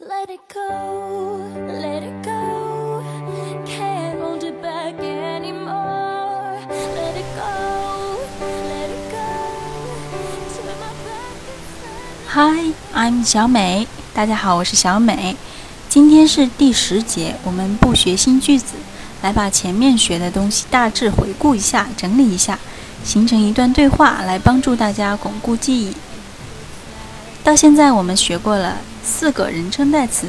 let it go，let it go，can't hold it back anymore，let it go，let it go。hi，i'm 小美，大家好，我是小美。今天是第十节，我们不学新句子，来把前面学的东西大致回顾一下，整理一下，形成一段对话，来帮助大家巩固记忆。到现在我们学过了。四个人称代词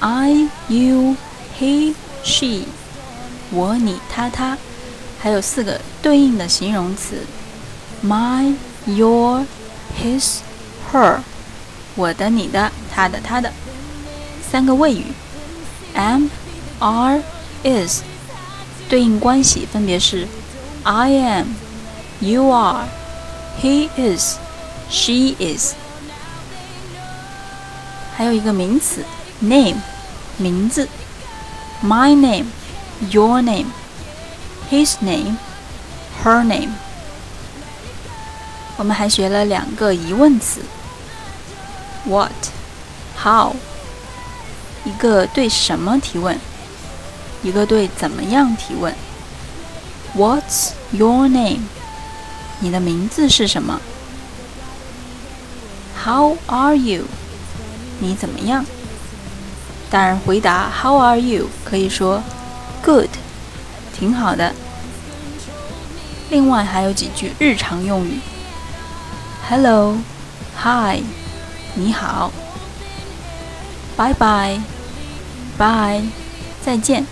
：I、you、he、she，我、你、他、他，还有四个对应的形容词：my、your、his、her，我的、你的、他的、他的。三个谓语：am、are、is，对应关系分别是 I am、you are、he is、she is。还有一个名词 name，名字，my name、your name、his name、her name。我们还学了两个疑问词，what、how，一个对什么提问，一个对怎么样提问。What's your name？你的名字是什么？How are you？ 你怎么样？当然，回答 How are you 可以说 Good，挺好的。另外还有几句日常用语：Hello，Hi，你好；Bye bye，Bye，再见；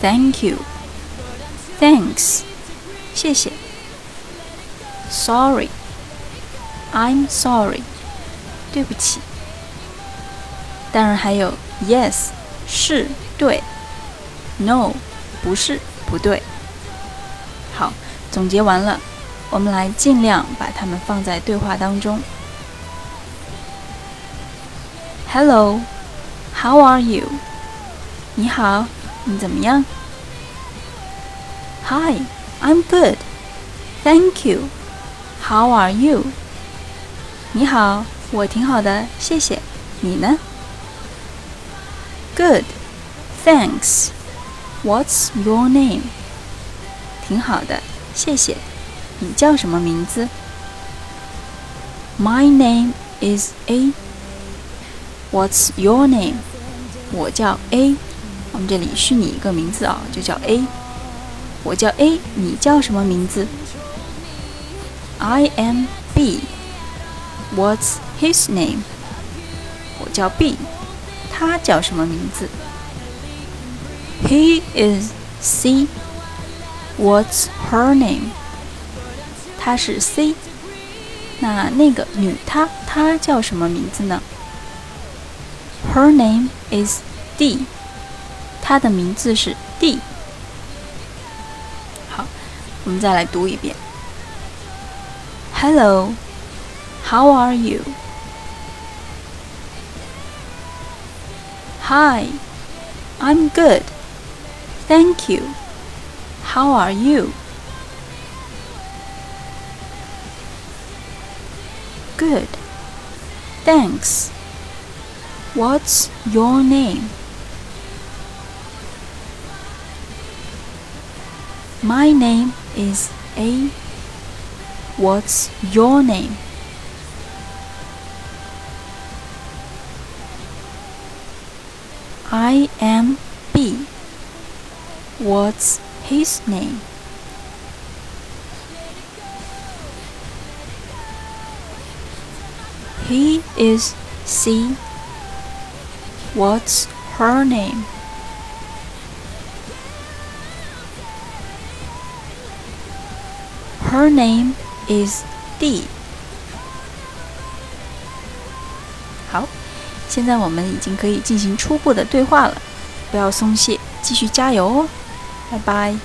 Thank you，Thanks，谢谢；Sorry，I'm sorry。 对不起。当然还有 yes 是对，no 不是不对。好，总结完了，我们来尽量把它们放在对话当中。Hello，How are you？你好，你怎么样？Hi，I'm good。Thank you。How are you？你好。我挺好的，谢谢。你呢？Good, thanks. What's your name? 挺好的，谢谢。你叫什么名字？My name is A. What's your name? 我叫 A。我们这里虚拟一个名字啊，就叫 A。我叫 A，你叫什么名字？I am B. What's his name？我叫 B，他叫什么名字？He is C。What's her name？她是 C。那那个女她，她叫什么名字呢？Her name is D。她的名字是 D。好，我们再来读一遍。Hello。 How are you? Hi, I'm good. Thank you. How are you? Good. Thanks. What's your name? My name is A. What's your name? I am B. What's his name? He is C. What's her name? Her name is D. 好。现在我们已经可以进行初步的对话了，不要松懈，继续加油哦！拜拜。